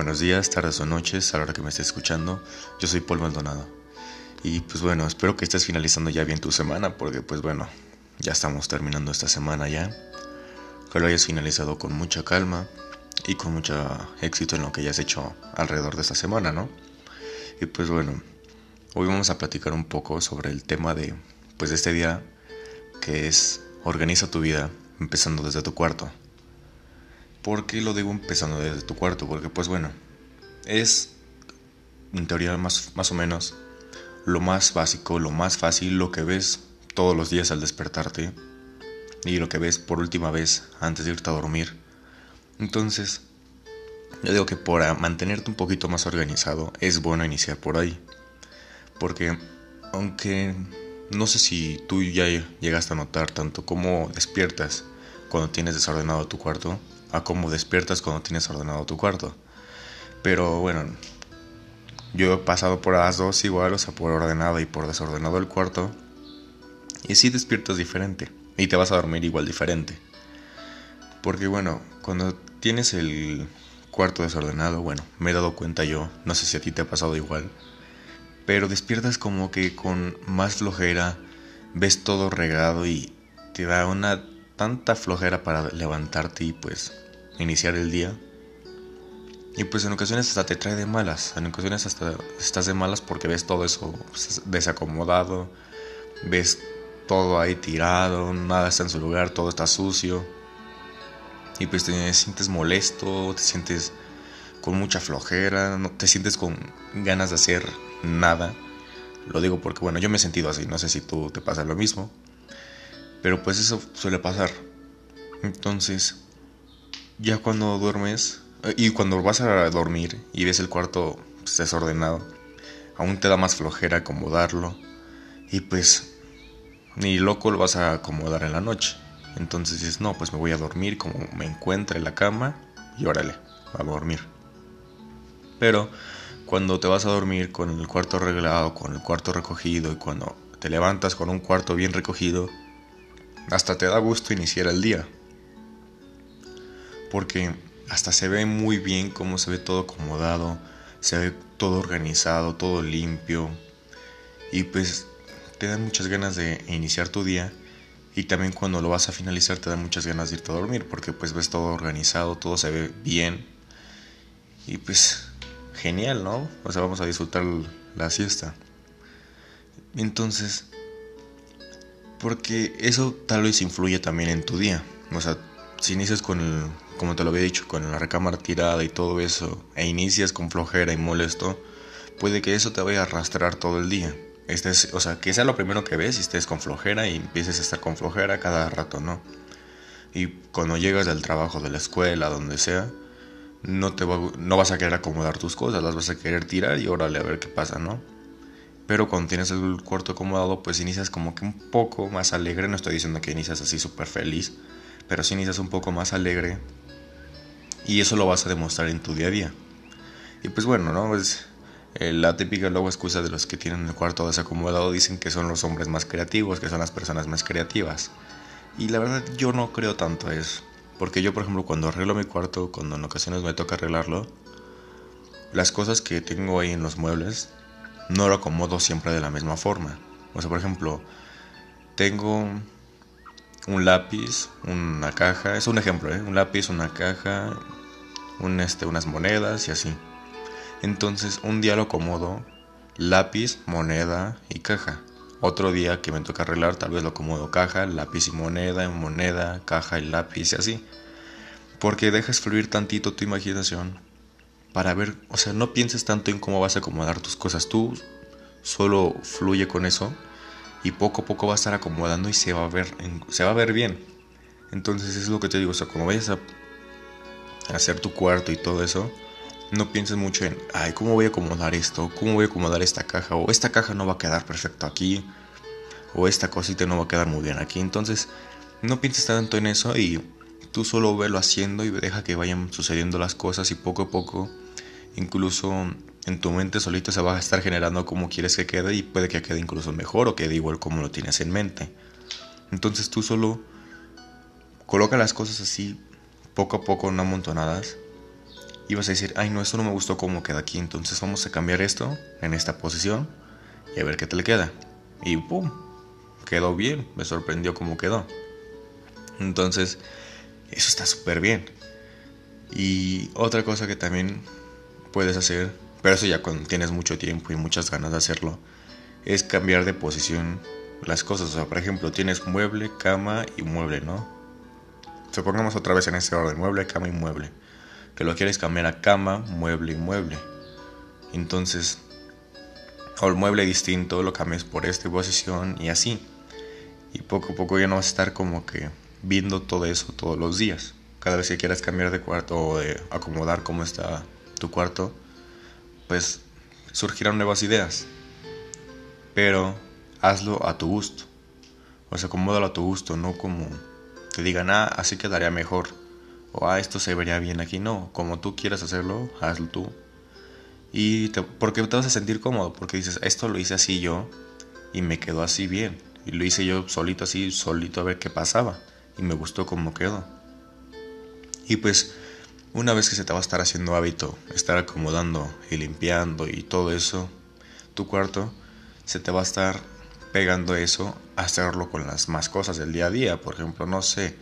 Buenos días, tardes o noches a la hora que me estés escuchando. Yo soy Paul Maldonado. Y pues bueno, espero que estés finalizando ya bien tu semana porque pues bueno, ya estamos terminando esta semana ya. Que lo hayas finalizado con mucha calma y con mucho éxito en lo que hayas hecho alrededor de esta semana, ¿no? Y pues bueno, hoy vamos a platicar un poco sobre el tema de pues de este día que es organiza tu vida empezando desde tu cuarto. ¿Por qué lo digo empezando desde tu cuarto? Porque pues bueno, es en teoría más, más o menos lo más básico, lo más fácil, lo que ves todos los días al despertarte y lo que ves por última vez antes de irte a dormir. Entonces, yo digo que para mantenerte un poquito más organizado es bueno iniciar por ahí. Porque aunque no sé si tú ya llegaste a notar tanto cómo despiertas cuando tienes desordenado tu cuarto, a cómo despiertas cuando tienes ordenado tu cuarto. Pero bueno, yo he pasado por las dos igual, o sea, por ordenado y por desordenado el cuarto. Y sí despiertas diferente. Y te vas a dormir igual diferente. Porque bueno, cuando tienes el cuarto desordenado, bueno, me he dado cuenta yo, no sé si a ti te ha pasado igual. Pero despiertas como que con más flojera, ves todo regado y te da una tanta flojera para levantarte y pues iniciar el día. Y pues en ocasiones hasta te trae de malas, en ocasiones hasta estás de malas porque ves todo eso pues, desacomodado, ves todo ahí tirado, nada está en su lugar, todo está sucio. Y pues te sientes molesto, te sientes con mucha flojera, no te sientes con ganas de hacer nada. Lo digo porque bueno, yo me he sentido así, no sé si tú te pasa lo mismo. Pero pues eso suele pasar. Entonces, ya cuando duermes eh, y cuando vas a dormir y ves el cuarto pues, desordenado, aún te da más flojera acomodarlo. Y pues, ni loco lo vas a acomodar en la noche. Entonces dices, no, pues me voy a dormir como me encuentre en la cama y órale, a dormir. Pero cuando te vas a dormir con el cuarto arreglado, con el cuarto recogido y cuando te levantas con un cuarto bien recogido, hasta te da gusto iniciar el día. Porque hasta se ve muy bien cómo se ve todo acomodado, se ve todo organizado, todo limpio. Y pues te dan muchas ganas de iniciar tu día. Y también cuando lo vas a finalizar te dan muchas ganas de irte a dormir porque pues ves todo organizado, todo se ve bien. Y pues genial, ¿no? O sea, vamos a disfrutar la siesta. Entonces, porque eso tal vez influye también en tu día. O sea, si inicias con el, como te lo había dicho, con la recámara tirada y todo eso, e inicias con flojera y molesto, puede que eso te vaya a arrastrar todo el día. Estés, o sea, que sea lo primero que ves y estés con flojera y empieces a estar con flojera cada rato, ¿no? Y cuando llegas del trabajo, de la escuela, donde sea, no, te no vas a querer acomodar tus cosas, las vas a querer tirar y órale a ver qué pasa, ¿no? Pero cuando tienes el cuarto acomodado, pues inicias como que un poco más alegre. No estoy diciendo que inicias así súper feliz, pero sí inicias un poco más alegre. Y eso lo vas a demostrar en tu día a día. Y pues bueno, ¿no? Pues la típica luego excusa de los que tienen el cuarto desacomodado dicen que son los hombres más creativos, que son las personas más creativas. Y la verdad yo no creo tanto eso. Porque yo, por ejemplo, cuando arreglo mi cuarto, cuando en ocasiones me toca arreglarlo, las cosas que tengo ahí en los muebles no lo acomodo siempre de la misma forma. O sea, por ejemplo, tengo un lápiz, una caja, es un ejemplo, ¿eh? un lápiz, una caja, un, este, unas monedas y así. Entonces, un día lo acomodo lápiz, moneda y caja. Otro día que me toca arreglar, tal vez lo acomodo caja, lápiz y moneda, moneda, caja y lápiz y así. Porque dejas fluir tantito tu imaginación para ver, o sea, no pienses tanto en cómo vas a acomodar tus cosas, tú solo fluye con eso y poco a poco va a estar acomodando y se va a ver, se va a ver bien. Entonces es lo que te digo, o sea, cuando vayas a hacer tu cuarto y todo eso, no pienses mucho en, ay, ¿cómo voy a acomodar esto? ¿Cómo voy a acomodar esta caja? O esta caja no va a quedar perfecto aquí. O esta cosita no va a quedar muy bien aquí. Entonces, no pienses tanto en eso y tú solo velo haciendo y deja que vayan sucediendo las cosas y poco a poco incluso en tu mente solito se va a estar generando como quieres que quede y puede que quede incluso mejor o quede igual como lo tienes en mente. Entonces tú solo coloca las cosas así poco a poco, no amontonadas y vas a decir, ay no, esto no me gustó cómo queda aquí, entonces vamos a cambiar esto en esta posición y a ver qué te le queda. Y ¡pum! Quedó bien, me sorprendió cómo quedó. Entonces, eso está súper bien. Y otra cosa que también puedes hacer, pero eso ya cuando tienes mucho tiempo y muchas ganas de hacerlo, es cambiar de posición las cosas. O sea, por ejemplo, tienes mueble, cama y mueble, ¿no? Supongamos otra vez en este orden, mueble, cama y mueble. Que lo quieres cambiar a cama, mueble y mueble. Entonces, o el mueble distinto lo cambias por esta posición y así. Y poco a poco ya no vas a estar como que viendo todo eso todos los días. Cada vez que quieras cambiar de cuarto o de acomodar cómo está tu cuarto, pues surgirán nuevas ideas. Pero hazlo a tu gusto. O sea, acomódalo a tu gusto, no como te digan, ah, así quedaría mejor. O ah, esto se vería bien aquí. No, como tú quieras hacerlo, hazlo tú. Y porque te vas a sentir cómodo, porque dices, esto lo hice así yo y me quedó así bien. Y lo hice yo solito así, solito a ver qué pasaba. Y me gustó cómo quedó. Y pues una vez que se te va a estar haciendo hábito, estar acomodando y limpiando y todo eso, tu cuarto, se te va a estar pegando eso a hacerlo con las más cosas del día a día. Por ejemplo, no sé,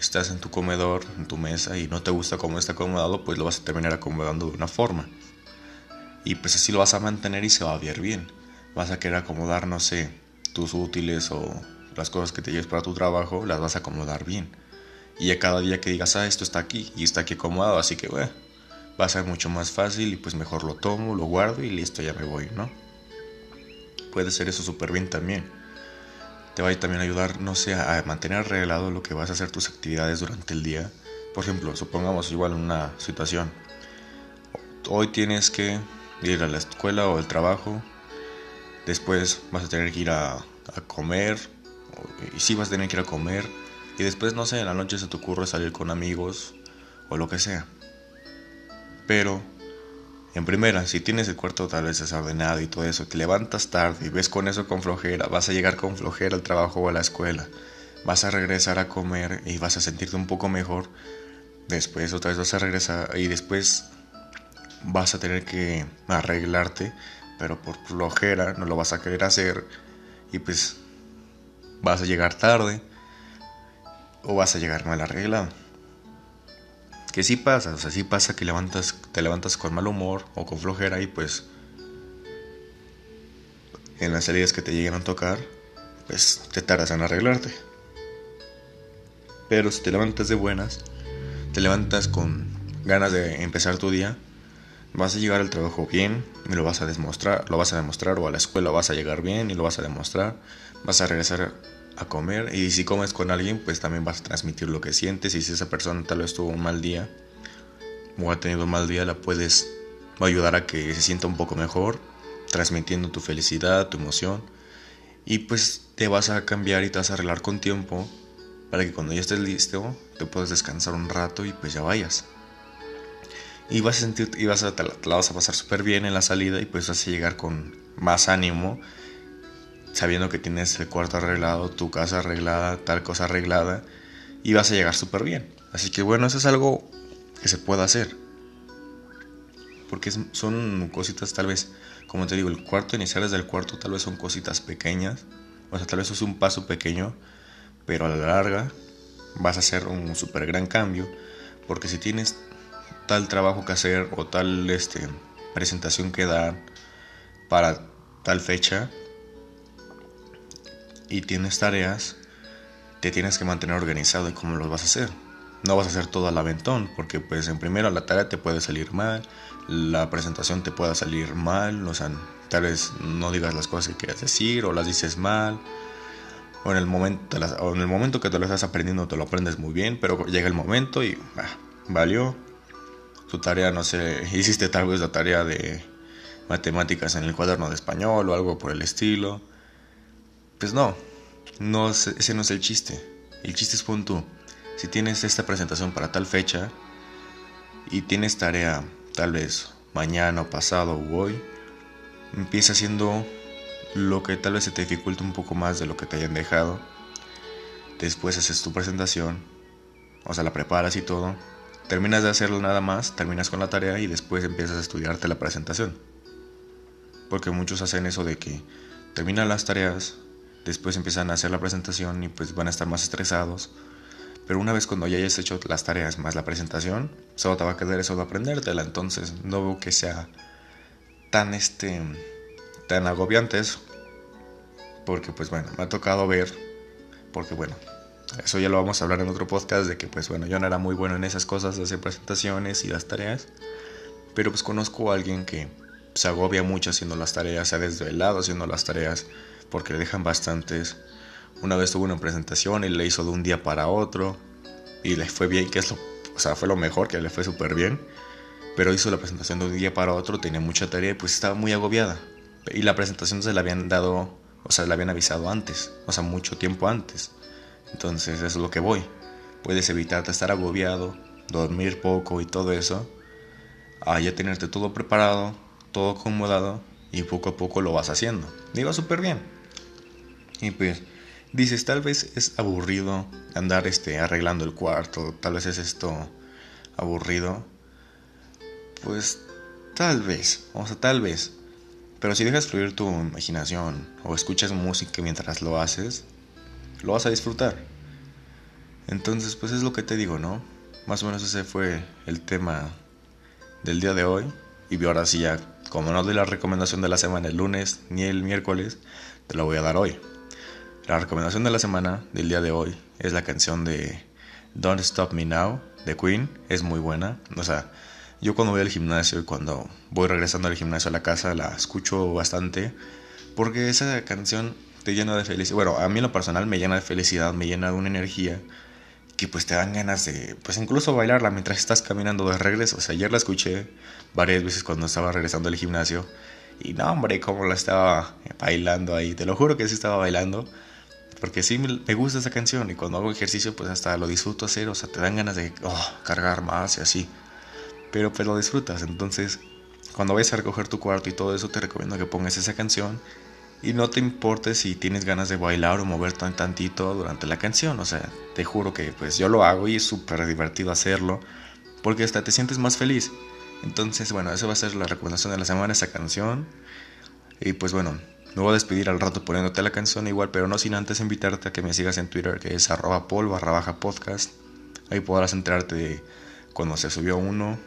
estás en tu comedor, en tu mesa y no te gusta cómo está acomodado, pues lo vas a terminar acomodando de una forma. Y pues así lo vas a mantener y se va a ver bien. Vas a querer acomodar, no sé, tus útiles o las cosas que te lleves para tu trabajo, las vas a acomodar bien. Y a cada día que digas, ah, esto está aquí y está aquí acomodado, así que bueno, va a ser mucho más fácil y pues mejor lo tomo, lo guardo y listo, ya me voy, ¿no? Puede ser eso súper bien también. Te va a también ayudar, no sé, a mantener arreglado lo que vas a hacer tus actividades durante el día. Por ejemplo, supongamos igual una situación. Hoy tienes que ir a la escuela o al trabajo. Después vas a tener que ir a, a comer. Y sí vas a tener que ir a comer y después, no sé, en la noche se te ocurre salir con amigos o lo que sea. Pero, en primera, si tienes el cuarto tal vez desordenado y todo eso, te levantas tarde y ves con eso con flojera, vas a llegar con flojera al trabajo o a la escuela, vas a regresar a comer y vas a sentirte un poco mejor. Después otra vez vas a regresar y después vas a tener que arreglarte, pero por flojera no lo vas a querer hacer y pues vas a llegar tarde o vas a llegar mal arreglado. Que sí pasa, o sea, sí pasa que levantas, te levantas con mal humor o con flojera y pues en las salidas que te lleguen a tocar, pues te tardas en arreglarte. Pero si te levantas de buenas, te levantas con ganas de empezar tu día, vas a llegar al trabajo bien y lo vas a demostrar, lo vas a demostrar o a la escuela vas a llegar bien y lo vas a demostrar, vas a regresar a comer y si comes con alguien pues también vas a transmitir lo que sientes y si esa persona tal vez tuvo un mal día o ha tenido un mal día la puedes ayudar a que se sienta un poco mejor transmitiendo tu felicidad, tu emoción y pues te vas a cambiar y te vas a arreglar con tiempo para que cuando ya estés listo te puedas descansar un rato y pues ya vayas y vas a sentir y vas a, te la vas a pasar súper bien en la salida y pues vas a llegar con más ánimo sabiendo que tienes el cuarto arreglado, tu casa arreglada, tal cosa arreglada, y vas a llegar súper bien. Así que bueno, eso es algo que se puede hacer. Porque son cositas tal vez, como te digo, el cuarto inicial desde el cuarto tal vez son cositas pequeñas. O sea, tal vez es un paso pequeño, pero a la larga vas a hacer un súper gran cambio. Porque si tienes tal trabajo que hacer o tal este, presentación que dar para tal fecha, y tienes tareas, te tienes que mantener organizado y cómo lo vas a hacer. No vas a hacer todo al aventón, porque pues en primero la tarea te puede salir mal, la presentación te puede salir mal, o sea, tal vez no digas las cosas que quieras decir o las dices mal, o en el momento, o en el momento que te lo estás aprendiendo te lo aprendes muy bien, pero llega el momento y ah, valió. Tu tarea, no sé, hiciste tal vez la tarea de matemáticas en el cuaderno de español o algo por el estilo pues no, no ese no es el chiste. El chiste es punto. Si tienes esta presentación para tal fecha y tienes tarea tal vez mañana o pasado o hoy, empieza haciendo lo que tal vez se te dificulte un poco más de lo que te hayan dejado. Después haces tu presentación, o sea, la preparas y todo, terminas de hacerlo nada más, terminas con la tarea y después empiezas a estudiarte la presentación. Porque muchos hacen eso de que terminan las tareas, después empiezan a hacer la presentación y pues van a estar más estresados. Pero una vez cuando ya hayas hecho las tareas más la presentación, solo te va a quedar eso de aprendértela. Entonces no veo que sea tan este tan agobiante eso. Porque pues bueno, me ha tocado ver, porque bueno, eso ya lo vamos a hablar en otro podcast de que pues bueno, yo no era muy bueno en esas cosas de hacer presentaciones y las tareas. Pero pues conozco a alguien que se agobia mucho haciendo las tareas, se ha desvelado haciendo las tareas porque le dejan bastantes. Una vez tuvo una presentación y le hizo de un día para otro y le fue bien, que es lo, o sea, fue lo mejor, que le fue súper bien. Pero hizo la presentación de un día para otro, tenía mucha tarea y pues estaba muy agobiada. Y la presentación se la habían dado, o sea, la habían avisado antes, o sea, mucho tiempo antes. Entonces, eso es lo que voy. Puedes evitarte estar agobiado, dormir poco y todo eso. A ya tenerte todo preparado, todo acomodado y poco a poco lo vas haciendo. Y va súper bien. Y pues dices, tal vez es aburrido andar este, arreglando el cuarto, tal vez es esto aburrido. Pues tal vez, o sea, tal vez. Pero si dejas fluir tu imaginación o escuchas música mientras lo haces, lo vas a disfrutar. Entonces, pues es lo que te digo, ¿no? Más o menos ese fue el tema del día de hoy. Y ahora sí ya, como no doy la recomendación de la semana el lunes ni el miércoles, te la voy a dar hoy. La recomendación de la semana del día de hoy es la canción de Don't Stop Me Now de Queen. Es muy buena. O sea, yo cuando voy al gimnasio y cuando voy regresando al gimnasio a la casa la escucho bastante. Porque esa canción te llena de felicidad. Bueno, a mí en lo personal me llena de felicidad, me llena de una energía que pues te dan ganas de, pues incluso bailarla mientras estás caminando de regreso. O sea, ayer la escuché varias veces cuando estaba regresando al gimnasio. Y no, hombre, cómo la estaba bailando ahí. Te lo juro que sí estaba bailando. Porque sí me gusta esa canción y cuando hago ejercicio pues hasta lo disfruto hacer. O sea, te dan ganas de oh, cargar más y así. Pero pues lo disfrutas. Entonces, cuando vayas a recoger tu cuarto y todo eso, te recomiendo que pongas esa canción y no te importe si tienes ganas de bailar o moverte un tantito durante la canción. O sea, te juro que pues yo lo hago y es súper divertido hacerlo. Porque hasta te sientes más feliz. Entonces, bueno, esa va a ser la recomendación de la semana, esa canción. Y pues bueno, me voy a despedir al rato poniéndote la canción igual, pero no sin antes invitarte a que me sigas en Twitter, que es arroba pol. Ahí podrás enterarte de cuando se subió uno,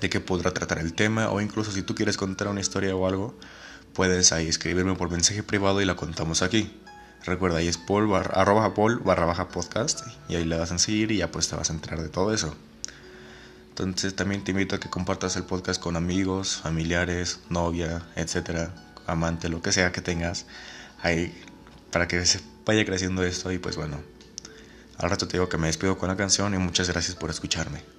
de qué podrá tratar el tema, o incluso si tú quieres contar una historia o algo, puedes ahí escribirme por mensaje privado y la contamos aquí. Recuerda, ahí es Paul arroba Paul barra baja podcast y ahí le das en seguir y ya pues te vas a enterar de todo eso. Entonces también te invito a que compartas el podcast con amigos, familiares, novia, etcétera, amante, lo que sea que tengas ahí para que se vaya creciendo esto y pues bueno, al rato te digo que me despido con la canción y muchas gracias por escucharme.